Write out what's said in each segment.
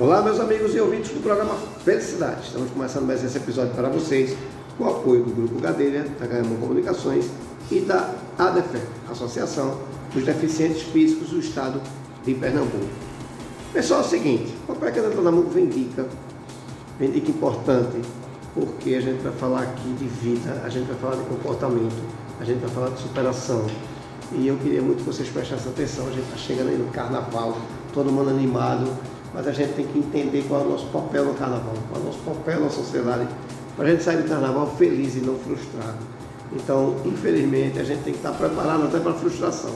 Olá, meus amigos e ouvintes do programa Felicidade. Estamos começando mais esse episódio para vocês com o apoio do Grupo Gadelha, da Gaemon Comunicações e da ADEFE, Associação dos Deficientes Físicos do Estado de Pernambuco. Pessoal, é o seguinte, o Papai Caneta Pernambuco vem dica, vem dica importante, porque a gente vai falar aqui de vida, a gente vai falar de comportamento, a gente vai falar de superação. E eu queria muito que vocês prestassem atenção, a gente está chegando aí no carnaval, todo mundo animado, mas a gente tem que entender qual é o nosso papel no carnaval, qual é o nosso papel na sociedade, para a gente sair do carnaval feliz e não frustrado. Então, infelizmente, a gente tem que estar preparado até para a frustração.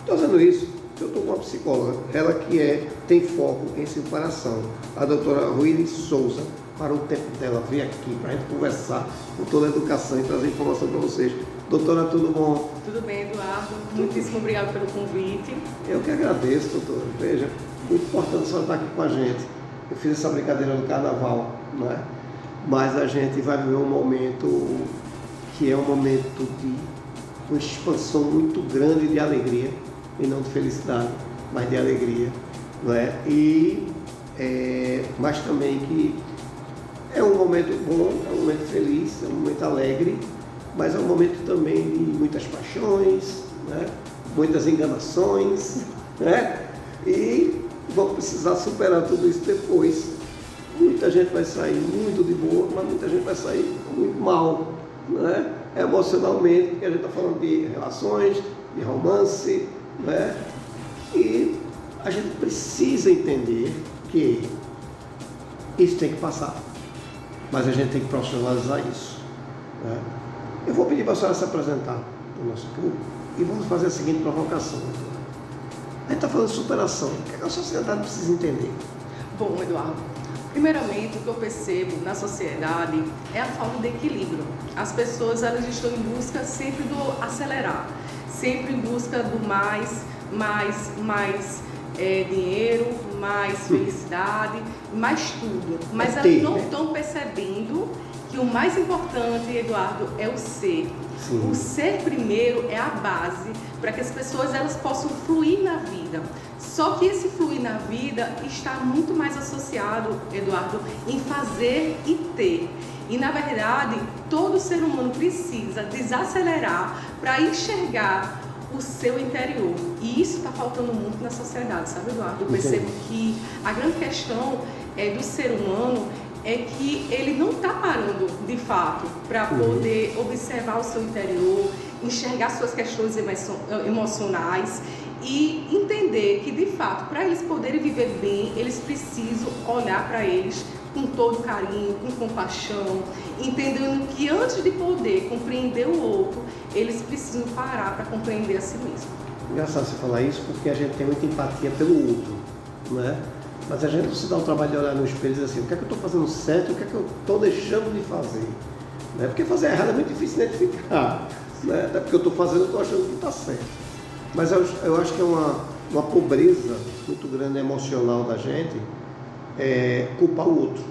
Estou dizendo isso, eu estou com uma psicóloga, ela que é, tem foco em superação, a doutora Ruíli Souza, para o tempo dela vir aqui, para a gente conversar com toda a educação e trazer informação para vocês. Doutora, tudo bom? Tudo bem, Eduardo. Muitíssimo obrigado pelo convite. Eu que agradeço, doutora. Veja, muito importante a senhora estar aqui com a gente. Eu fiz essa brincadeira no carnaval, não é? Mas a gente vai viver um momento que é um momento de uma expansão muito grande de alegria, e não de felicidade, mas de alegria, não é? E, é, mas também que é um momento bom, é um momento feliz, é um momento alegre, mas é um momento também de muitas paixões, né? muitas enganações, né? e vão precisar superar tudo isso depois. Muita gente vai sair muito de boa, mas muita gente vai sair muito mal, né? emocionalmente, porque a gente está falando de relações, de romance, né? e a gente precisa entender que isso tem que passar, mas a gente tem que profissionalizar isso. Né? Eu vou pedir para a senhora se apresentar para o nosso público e vamos fazer a seguinte provocação. A gente está falando de superação. O que, é que a sociedade precisa entender? Bom, Eduardo, primeiramente o que eu percebo na sociedade é a falta de equilíbrio. As pessoas elas estão em busca sempre do acelerar, sempre em busca do mais, mais, mais é, dinheiro, mais felicidade, mais tudo. Mas é elas não estão né? percebendo que o mais importante, Eduardo, é o ser. Sim. O ser primeiro é a base para que as pessoas elas possam fluir na vida. Só que esse fluir na vida está muito mais associado, Eduardo, em fazer e ter. E na verdade, todo ser humano precisa desacelerar para enxergar o seu interior. E isso está faltando muito na sociedade, sabe, Eduardo? Eu percebo que a grande questão é do ser humano é que ele não está parando de fato para uhum. poder uhum. observar o seu interior, enxergar suas questões emocionais e entender que de fato, para eles poderem viver bem, eles precisam olhar para eles com todo carinho, com compaixão, entendendo que antes de poder compreender o outro, eles precisam parar para compreender a si mesmo. Engraçado você falar isso porque a gente tem muita empatia pelo outro, não é? Mas a gente se dá o trabalho de olhar no espelho e dizer assim, o que é que eu estou fazendo certo o que é que eu estou deixando de fazer. Né? Porque fazer errado é muito difícil identificar. Né? Até porque eu estou fazendo, eu estou achando que está certo. Mas eu, eu, acho que é uma, uma pobreza muito grande emocional da gente é, culpar o outro.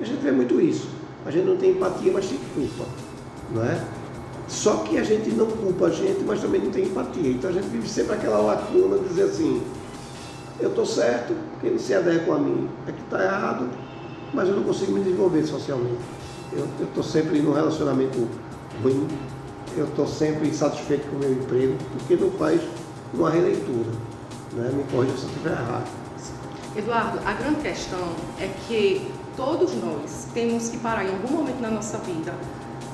A gente vê muito isso. A gente não tem empatia, mas tem culpa. Não é? Só que a gente não culpa a gente, mas também não tem empatia. Então a gente vive sempre aquela lacuna de dizer assim, eu estou certo, quem se adequa a mim é que está errado, mas eu não consigo me desenvolver socialmente. Eu estou sempre num relacionamento ruim, eu estou sempre insatisfeito com o meu emprego, porque não faz uma releitura. Né? Me corrija se eu estiver errado. Eduardo, a grande questão é que todos nós temos que parar em algum momento na nossa vida,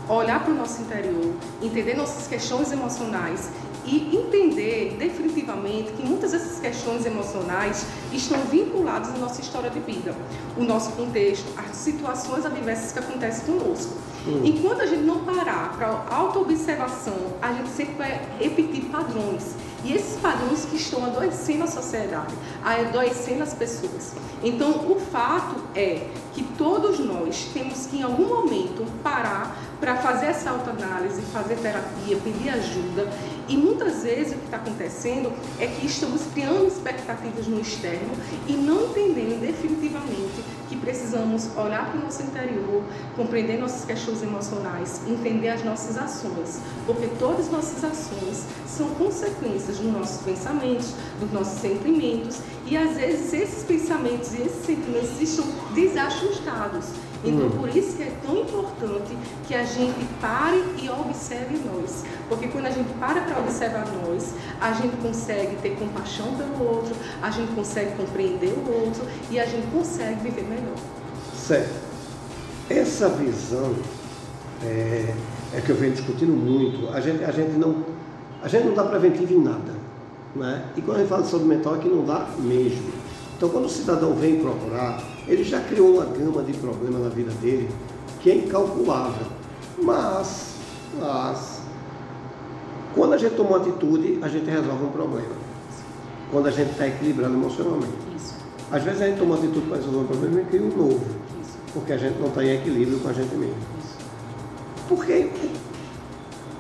olhar para o nosso interior, entender nossas questões emocionais e entender definitivamente que muitas dessas questões emocionais estão vinculadas à nossa história de vida, o nosso contexto, as situações adversas que acontecem conosco. Hum. Enquanto a gente não parar para autoobservação, a gente sempre vai repetir padrões. E esses padrões que estão adoecendo a sociedade, adoecendo as pessoas. Então, o fato é que todos nós temos que, em algum momento, parar para fazer essa autoanálise, fazer terapia, pedir ajuda. E muitas vezes o que está acontecendo é que estamos criando expectativas no externo e não entendendo definitivamente que precisamos olhar para o nosso interior, compreender nossas questões emocionais, entender as nossas ações, porque todas as nossas ações são consequências dos nossos pensamentos, dos nossos sentimentos e às vezes esses pensamentos e esses sentimentos estão desajustados. Então, hum. por isso que é tão importante que a gente pare e observe nós. Porque quando a gente para para observar nós, a gente consegue ter compaixão pelo outro, a gente consegue compreender o outro e a gente consegue viver melhor. Certo. Essa visão é, é que eu venho discutindo muito. A gente, a gente não, a gente não dá preventivo em nada. Né? E quando a gente fala de saúde mental, é que não dá mesmo. Então, quando o cidadão vem procurar, ele já criou uma gama de problemas na vida dele que é incalculável. Mas, mas, quando a gente toma uma atitude, a gente resolve um problema. Quando a gente está equilibrado emocionalmente. Isso. Às vezes a gente toma uma atitude para resolver um problema e cria um novo. Isso. Porque a gente não está em equilíbrio com a gente mesmo. Isso. Porque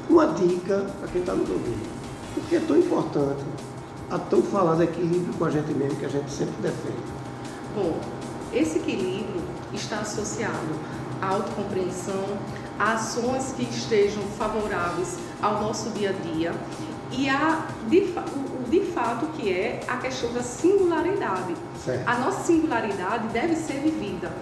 uma dica para quem está nos ouvindo. Porque é tão importante a tão falado equilíbrio com a gente mesmo que a gente sempre defende. Bom, esse equilíbrio está associado à autocompreensão, a ações que estejam favoráveis ao nosso dia a dia e a, de, o, de fato que é a questão da singularidade. Certo. A nossa singularidade deve ser vivida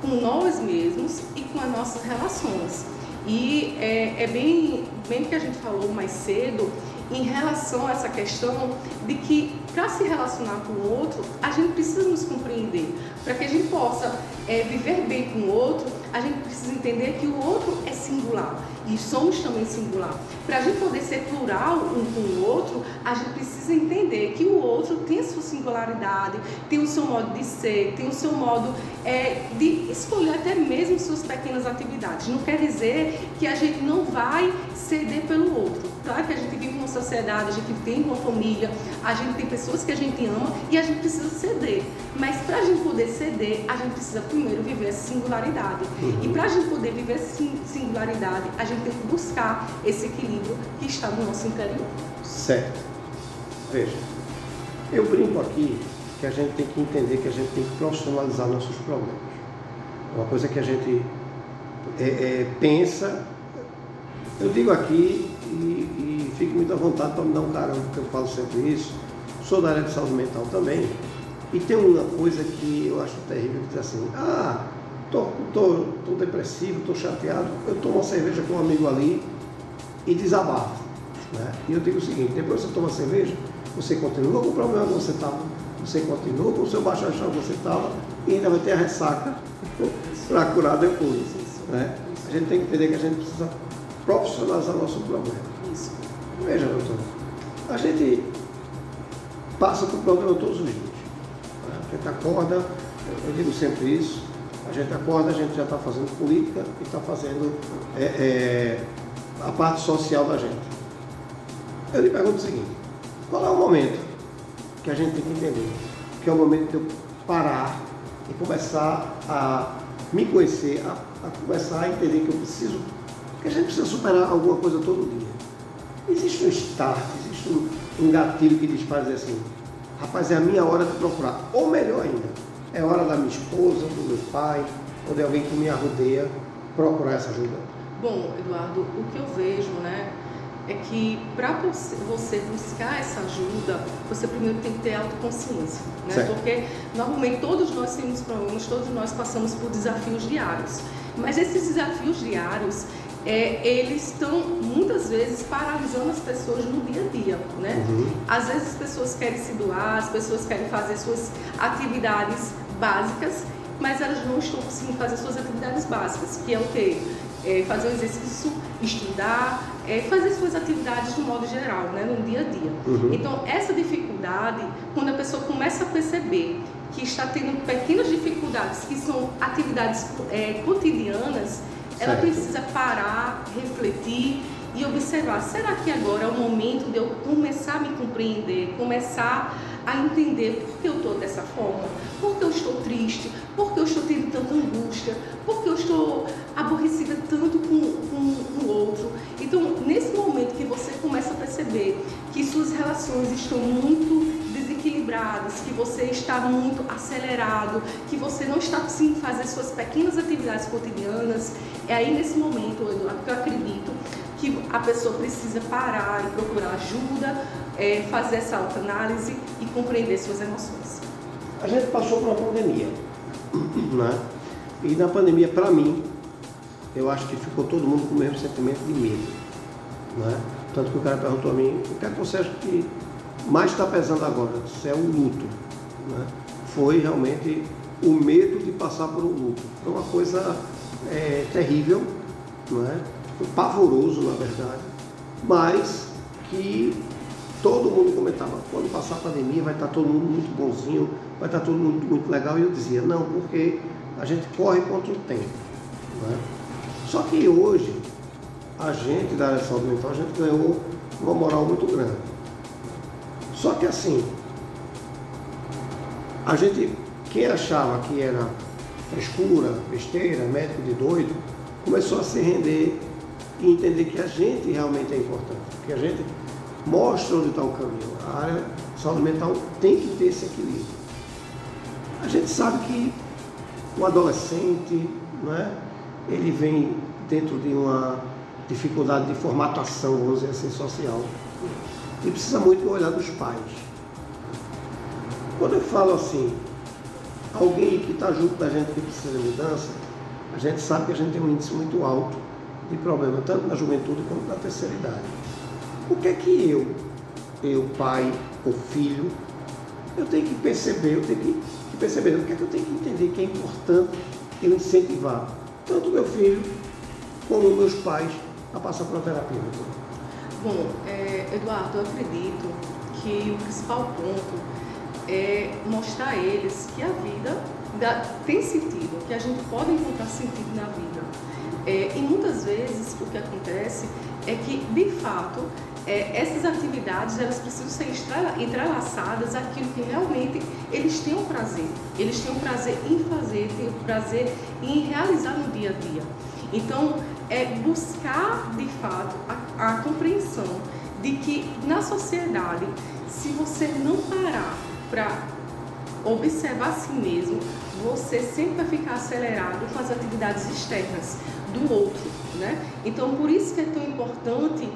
com nós mesmos e com as nossas relações. E é, é bem, bem que a gente falou mais cedo, em relação a essa questão de que para se relacionar com o outro, a gente precisa nos compreender. Para que a gente possa é, viver bem com o outro, a gente precisa entender que o outro é singular e somos também singular. Para a gente poder ser plural um com o outro, a gente precisa entender que o outro tem a sua singularidade, tem o seu modo de ser, tem o seu modo é, de escolher até mesmo suas pequenas atividades. Não quer dizer que a gente não vai ceder pelo outro. Claro que a gente vive numa sociedade, a gente tem uma família, a gente tem pessoas que a gente ama e a gente precisa ceder. Mas para a gente poder ceder, a gente precisa primeiro viver essa singularidade. Uhum. E para a gente poder viver essa singularidade, a gente tem que buscar esse equilíbrio que está no nosso interior. Certo. Veja, eu brinco aqui que a gente tem que entender que a gente tem que profissionalizar nossos problemas. Uma coisa que a gente é, é, pensa, eu digo aqui e, e fico muito à vontade para me dar um caramba, porque eu falo sempre isso. Sou da área de saúde mental também. E tem uma coisa que eu acho terrível, que diz assim, ah, tô, tô, tô depressivo, tô chateado, eu tomo uma cerveja com um amigo ali e desabafo. Né? E eu digo o seguinte, depois você toma cerveja, você continua com o problema que você estava, você continua com o seu baixo astral que você estava e ainda vai ter a ressaca para curar depois. Né? A gente tem que entender que a gente precisa profissionalizar nosso problema. Isso. Veja, doutor, a gente passa por problema todos os dias. A gente acorda, eu digo sempre isso, a gente acorda, a gente já está fazendo política e está fazendo é, é, a parte social da gente. Eu lhe pergunto o seguinte, qual é o momento que a gente tem que entender? Que é o momento de eu parar e começar a me conhecer, a, a começar a entender que eu preciso porque a gente precisa superar alguma coisa todo dia. Existe um start, existe um, um gatilho que dispara assim, rapaz, é a minha hora de procurar. Ou melhor ainda, é hora da minha esposa, do meu pai, ou de alguém que me arrodeia procurar essa ajuda. Bom, Eduardo, o que eu vejo, né, é que para você buscar essa ajuda, você primeiro tem que ter autoconsciência, né? Porque normalmente todos nós temos problemas, todos nós passamos por desafios diários. Mas esses desafios diários, é, eles estão muitas vezes paralisando as pessoas no dia a dia, né? Uhum. Às vezes as pessoas querem se doar, as pessoas querem fazer suas atividades básicas, mas elas não estão conseguindo fazer suas atividades básicas, que é o quê? É fazer o exercício, estudar, é fazer suas atividades no modo geral, né? no dia a dia. Uhum. Então, essa dificuldade, quando a pessoa começa a perceber que está tendo pequenas dificuldades, que são atividades é, cotidianas, ela precisa parar, refletir e observar: será que agora é o momento de eu começar a me compreender, começar a entender por que eu estou dessa forma, por que eu estou triste, por que eu estou tendo tanta angústia, por que eu estou aborrecida tanto com, com o outro. Então, nesse momento que você começa a perceber que suas relações estão muito desequilibradas, que você está muito acelerado, que você não está conseguindo fazer suas pequenas atividades cotidianas, é aí nesse momento, Eduardo, que eu acredito que a pessoa precisa parar e procurar ajuda, é, fazer essa autoanálise e compreender suas emoções. a gente passou por uma pandemia, né? E na pandemia, para mim, eu acho que ficou todo mundo com o mesmo sentimento de medo, né? Tanto que o cara perguntou a mim, o que é que você acha que mais está pesando agora? É o luto, né? Foi realmente o medo de passar por um luto. Foi uma coisa é, terrível, é? Foi pavoroso, na verdade, mas que todo mundo comentava, quando passar a pandemia vai estar todo mundo muito bonzinho, vai estar todo mundo muito legal, e eu dizia, não, porque a gente corre contra o tempo. É? Só que hoje, a gente da área de saúde mental, a gente ganhou uma moral muito grande. Só que assim, a gente, quem achava que era frescura, besteira, médico de doido, começou a se render e entender que a gente realmente é importante, que a gente mostra onde está o caminho. A área de saúde mental tem que ter esse equilíbrio. A gente sabe que o adolescente, né, ele vem dentro de uma dificuldade de formatação, vamos dizer assim, social, e precisa muito olhar dos pais. Quando eu falo assim, alguém que está junto da gente que precisa de mudança, a gente sabe que a gente tem um índice muito alto de problema, tanto na juventude quanto na terceira idade. O que é que eu, eu, pai ou filho, eu tenho que perceber, eu tenho que, que perceber, o que é que eu tenho que entender que é importante eu incentivar tanto meu filho como meus pais a passar por uma terapia. Bom, é, Eduardo, eu acredito que o principal ponto é mostrar a eles que a vida dá, tem sentido, que a gente pode encontrar sentido na vida. É, e muitas vezes o que acontece é que, de fato, é, essas atividades elas precisam ser entrelaçadas àquilo que realmente eles têm um prazer. Eles têm um prazer em fazer, têm um prazer em realizar no dia a dia. Então, é buscar de fato a, a compreensão de que na sociedade, se você não parar para observar a si mesmo, você sempre vai ficar acelerado com as atividades externas do outro, né? Então, por isso que é tão importante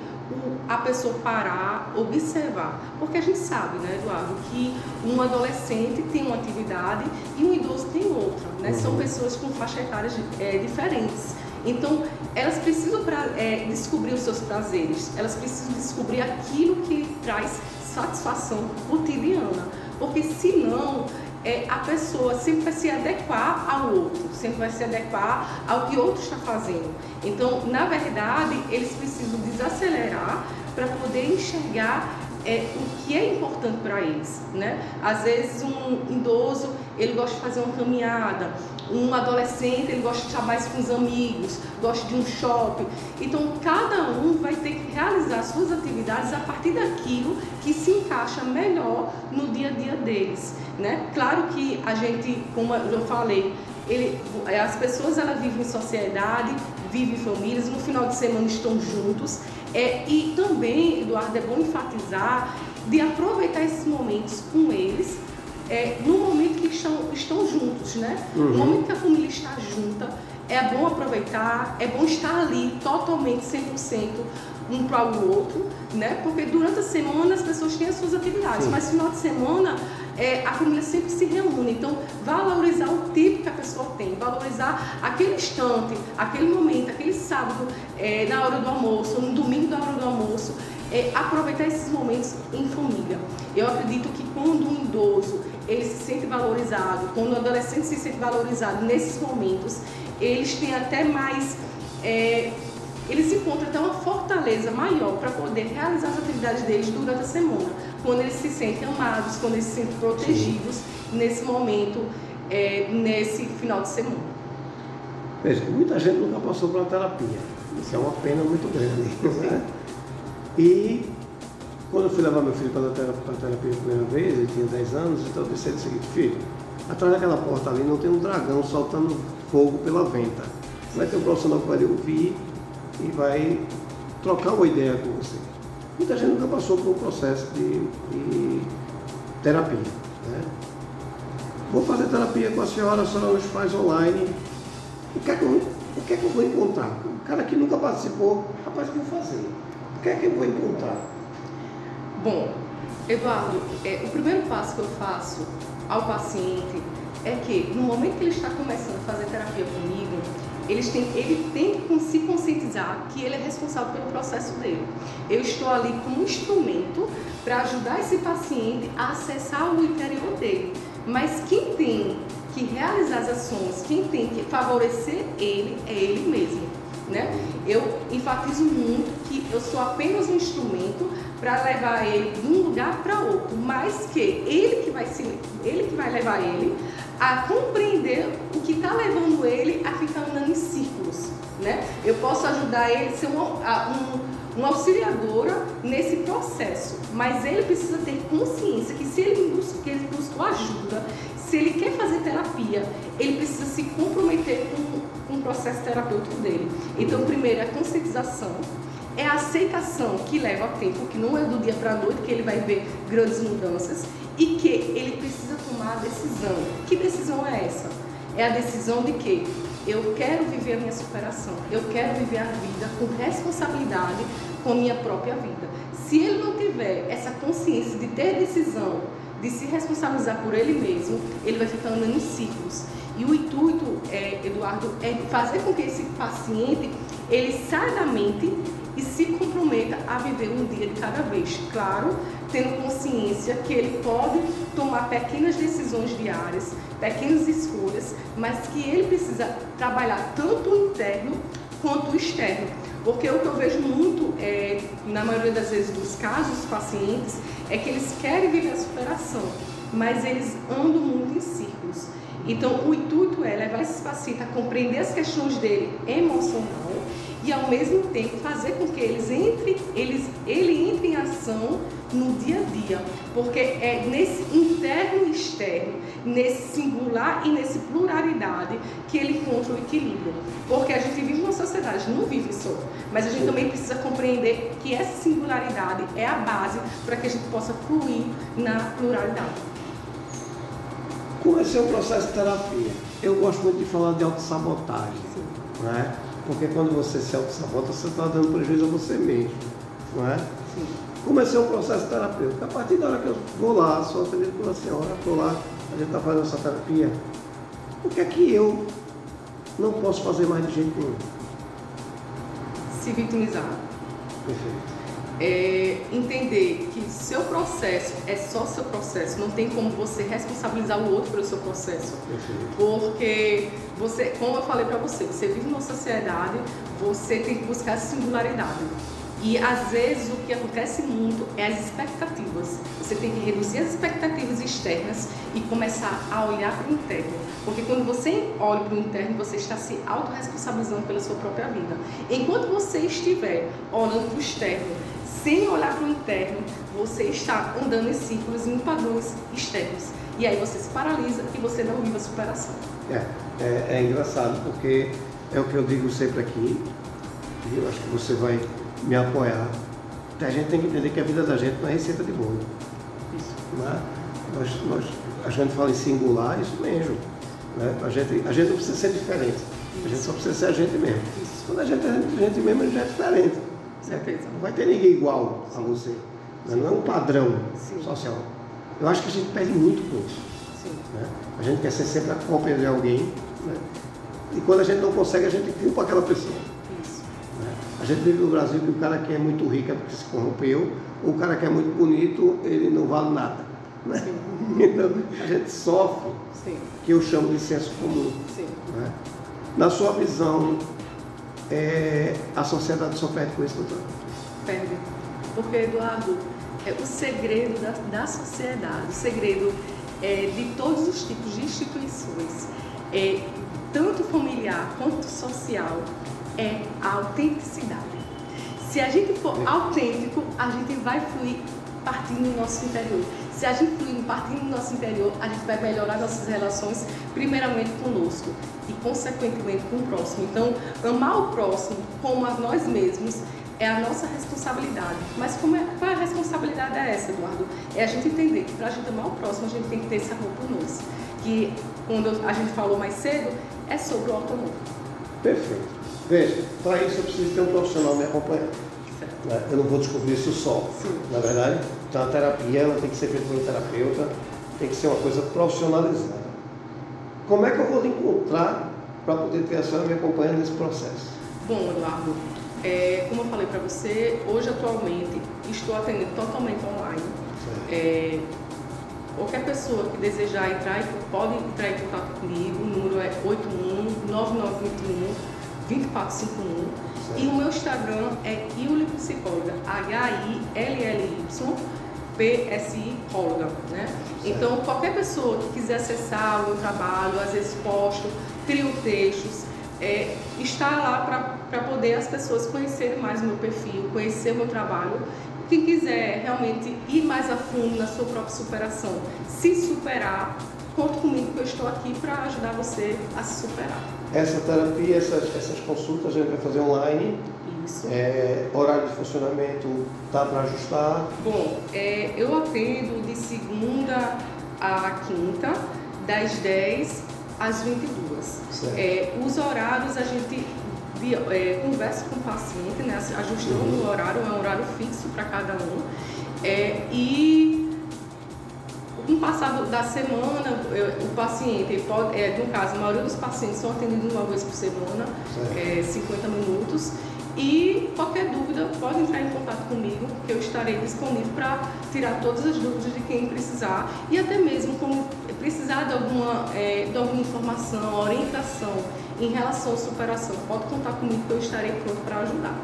a pessoa parar, observar. Porque a gente sabe, né, Eduardo, que um adolescente tem uma atividade e um idoso tem outra. Né? Uhum. São pessoas com faixas etárias é, diferentes. Então, elas precisam pra, é, descobrir os seus prazeres, elas precisam descobrir aquilo que traz satisfação cotidiana. Porque senão é, a pessoa sempre vai se adequar ao outro, sempre vai se adequar ao que o outro está fazendo. Então, na verdade, eles precisam desacelerar para poder enxergar é, o que é importante para eles, né? Às vezes um idoso ele gosta de fazer uma caminhada, um adolescente ele gosta de mais com os amigos, gosta de um shopping. Então cada um vai ter que realizar suas atividades a partir daquilo que se encaixa melhor no dia a dia deles, né? Claro que a gente, como eu falei, ele, as pessoas elas vivem em sociedade, vivem em famílias, no final de semana estão juntos. É, e também, Eduardo, é bom enfatizar de aproveitar esses momentos com eles é, no momento que estão, estão juntos, né? Uhum. No momento que a família está junta, é bom aproveitar, é bom estar ali totalmente, 100% um para o outro, né? Porque durante a semana as pessoas têm as suas atividades, Sim. mas final de semana é, a família sempre se reúne. Então, valorizar o tempo que a pessoa tem, valorizar aquele instante, aquele momento, aquele sábado é, na hora do almoço, no domingo na hora do almoço, é, aproveitar esses momentos em família. Eu acredito que quando um idoso ele se sente valorizado, quando o adolescente se sente valorizado nesses momentos, eles têm até mais é, eles encontram até uma fortaleza maior para poder realizar as atividades deles durante a semana, quando eles se sentem amados, quando eles se sentem protegidos Sim. nesse momento, é, nesse final de semana. Veja, muita gente nunca passou uma terapia. Isso é uma pena muito grande. Né? E quando eu fui levar meu filho para a terapia a primeira vez, ele tinha 10 anos, então eu disse o seguinte, filho, atrás daquela porta ali não tem um dragão soltando fogo pela venta. Vai ter um profissional que vai ouvir e vai trocar uma ideia com você. Muita gente nunca passou por um processo de, de terapia. Né? Vou fazer terapia com a senhora, a senhora nos faz online. O que, é que eu, o que é que eu vou encontrar? O cara que nunca participou, rapaz, o que eu vou fazer? O que é que eu vou encontrar? Bom, Eduardo, é, o primeiro passo que eu faço ao paciente é que no momento que ele está começando a fazer terapia comigo, ele tem que se conscientizar que ele é responsável pelo processo dele. Eu estou ali como instrumento para ajudar esse paciente a acessar o interior dele. Mas quem tem que realizar as ações, quem tem que favorecer ele é ele mesmo. Né? Eu enfatizo muito que eu sou apenas um instrumento para levar ele de um lugar para outro, mas que ele que vai se, ele que vai levar ele a compreender o que está levando ele a ficar andando em círculos. Né? Eu posso ajudar ele a ser um, um, auxiliadora nesse processo, mas ele precisa ter consciência que se ele, busca, que ele buscou ajuda, se ele quer fazer terapia, ele precisa se comprometer com, com o processo terapêutico dele. Então, primeiro é a conscientização, é a aceitação que leva tempo, que não é do dia para a noite que ele vai ver grandes mudanças e que ele precisa tomar a decisão. Que decisão é essa? É a decisão de que eu quero viver a minha superação, eu quero viver a vida com responsabilidade com a minha própria vida. Se ele não tiver essa consciência de ter decisão, de se responsabilizar por ele mesmo, ele vai ficar andando em ciclos. E o intuito, é, Eduardo, é fazer com que esse paciente ele saia da mente e se comprometa a viver um dia de cada vez. Claro, tendo consciência que ele pode tomar pequenas decisões diárias, pequenas escolhas, mas que ele precisa trabalhar tanto o interno quanto o externo. Porque o que eu vejo muito, é, na maioria das vezes dos casos dos pacientes, é que eles querem viver a superação, mas eles andam muito em círculos. Então, o intuito é levar esses pacientes a compreender as questões dele emocional e ao mesmo tempo fazer com que eles entrem, eles, ele entre em ação no dia a dia, porque é nesse interno e externo, nesse singular e nesse pluralidade que ele encontra o equilíbrio. Porque a gente vive uma sociedade, não vive só, mas a gente também precisa compreender que essa singularidade é a base para que a gente possa fluir na pluralidade. É o processo de terapia? Eu gosto muito de falar de autossabotagem, né? Porque quando você se auto-sabota, você está dando prejuízo a você mesmo. Não é? Sim. Comecei um processo terapêutico. A partir da hora que eu vou lá, sou atendido pela senhora, estou lá, a gente está fazendo essa terapia, o que é que eu não posso fazer mais de jeito nenhum? Se vitimizar. Perfeito é, entender que seu processo é só seu processo, não tem como você responsabilizar o outro pelo seu processo. Porque você, como eu falei para você, você vive numa sociedade, você tem que buscar singularidade. E às vezes o que acontece muito é as expectativas. Você tem que reduzir as expectativas externas e começar a olhar para o interno. Porque quando você olha para o interno, você está se autorresponsabilizando pela sua própria vida. Enquanto você estiver olhando para o externo sem olhar para o interno, você está andando em círculos em padrões externos. E aí você se paralisa e você não vive a superação. É, é, é engraçado porque é o que eu digo sempre aqui, e eu acho que você vai me apoiar. A gente tem que entender que a vida da gente não é receita de bolo. Isso. Né? Nós, nós, a gente fala em singular, isso mesmo. Né? A, gente, a gente não precisa ser diferente. A gente só precisa ser a gente mesmo. Quando a gente é a gente mesmo, a gente é diferente. Certeza. Não vai ter ninguém igual a você. Não é um padrão Sim. social. Eu acho que a gente perde muito com isso. Né? A gente quer ser sempre a cópia de alguém. Né? E quando a gente não consegue, a gente culpa aquela pessoa. Né? A gente vive no Brasil que o cara que é muito rico é porque se corrompeu, ou o cara que é muito bonito, ele não vale nada. Né? Então, a gente sofre, Sim. que eu chamo de senso comum. Né? Na sua visão, é, a sociedade só perde com isso, doutor? Perde. Porque, Eduardo, é o segredo da, da sociedade, o segredo é, de todos os tipos de instituições, é, tanto familiar quanto social, é a autenticidade. Se a gente for autêntico, a gente vai fluir partindo do nosso interior. Se a gente fluir partindo do nosso interior, a gente vai melhorar nossas relações, primeiramente conosco e, consequentemente, com o próximo. Então, amar o próximo como a nós mesmos é a nossa responsabilidade. Mas como é, qual é a responsabilidade é essa, Eduardo? É a gente entender que para a gente amar o próximo, a gente tem que ter esse amor por nós. Que, quando a gente falou mais cedo, é sobre o auto-amor. Perfeito. Veja, para isso eu preciso ter um profissional me acompanhando. Né? Eu não vou descobrir isso só. Sim. Na verdade, então a terapia ela tem que ser feita por um terapeuta tem que ser uma coisa profissionalizada. Como é que eu vou lhe encontrar para poder ter a senhora me acompanhando nesse processo? Bom, Eduardo, é, como eu falei para você, hoje atualmente estou atendendo totalmente online. É, qualquer pessoa que desejar entrar, pode entrar em contato comigo. O número é 81 9921 2451. E o meu Instagram é Iuli Psicóloga, H-I-L-L-Y. PSI Psicóloga, né? Então, qualquer pessoa que quiser acessar o meu trabalho, às vezes posto, crio textos, é, está lá para poder as pessoas conhecerem mais o meu perfil, conhecer o meu trabalho. Quem quiser realmente ir mais a fundo na sua própria superação, se superar, conte comigo que eu estou aqui para ajudar você a se superar. Essa terapia, essas, essas consultas a gente vai fazer online. Isso. É, horário de funcionamento tá para ajustar? Bom, é, eu atendo de segunda a quinta, das 10 às 22. É, os horários a gente de, é, conversa com o paciente, né, ajustando uhum. o horário, é um horário fixo para cada um. É, e no passado da semana, eu, o paciente pode, é, no caso, a maioria dos pacientes são atendidos uma vez por semana, é, 50 minutos. E qualquer dúvida, pode entrar em contato comigo, que eu estarei disponível para tirar todas as dúvidas de quem precisar e até mesmo como precisar de alguma, é, de alguma informação, orientação em relação à superação. Pode contar comigo que eu estarei pronto para ajudar.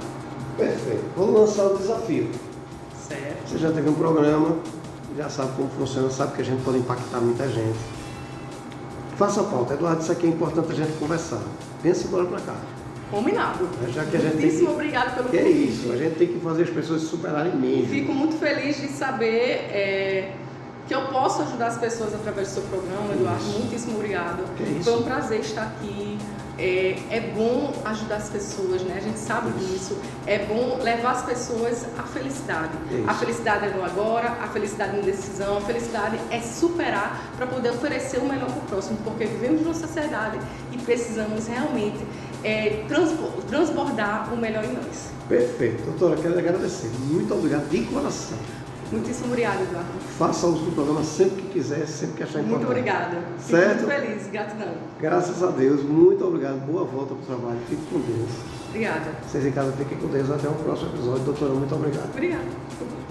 Perfeito. Vamos lançar o desafio. Certo. Você já teve um programa, já sabe como funciona, sabe que a gente pode impactar muita gente. Faça a pauta. Eduardo, isso aqui é importante a gente conversar. Pense agora para cá. Combinado. É, já que a gente Muitíssimo que... obrigado pelo que convite. é isso, a gente tem que fazer as pessoas se superarem mesmo. Fico muito feliz de saber é, que eu posso ajudar as pessoas através do seu programa, Eduardo. Isso. Muitíssimo obrigado. Que isso. Foi um prazer estar aqui. É, é, bom ajudar as pessoas, né? A gente sabe isso. disso. É bom levar as pessoas à felicidade. Isso. A felicidade é no agora, a felicidade é na decisão, a felicidade é superar para poder oferecer o melhor para o próximo, porque vivemos numa sociedade e precisamos realmente é, transbordar o melhor em nós. Perfeito. Doutora, quero agradecer. Muito obrigado de coração. Muitíssimo obrigada, Eduardo. Faça uso do programa sempre que quiser, sempre que achar importante. Muito obrigada. Certo? Fico muito feliz, gratidão. Graças a Deus, muito obrigado. Boa volta para o trabalho. Fique com Deus. Obrigada. Vocês em casa fiquem com Deus. Até o próximo episódio. Doutora, muito obrigado. Obrigada.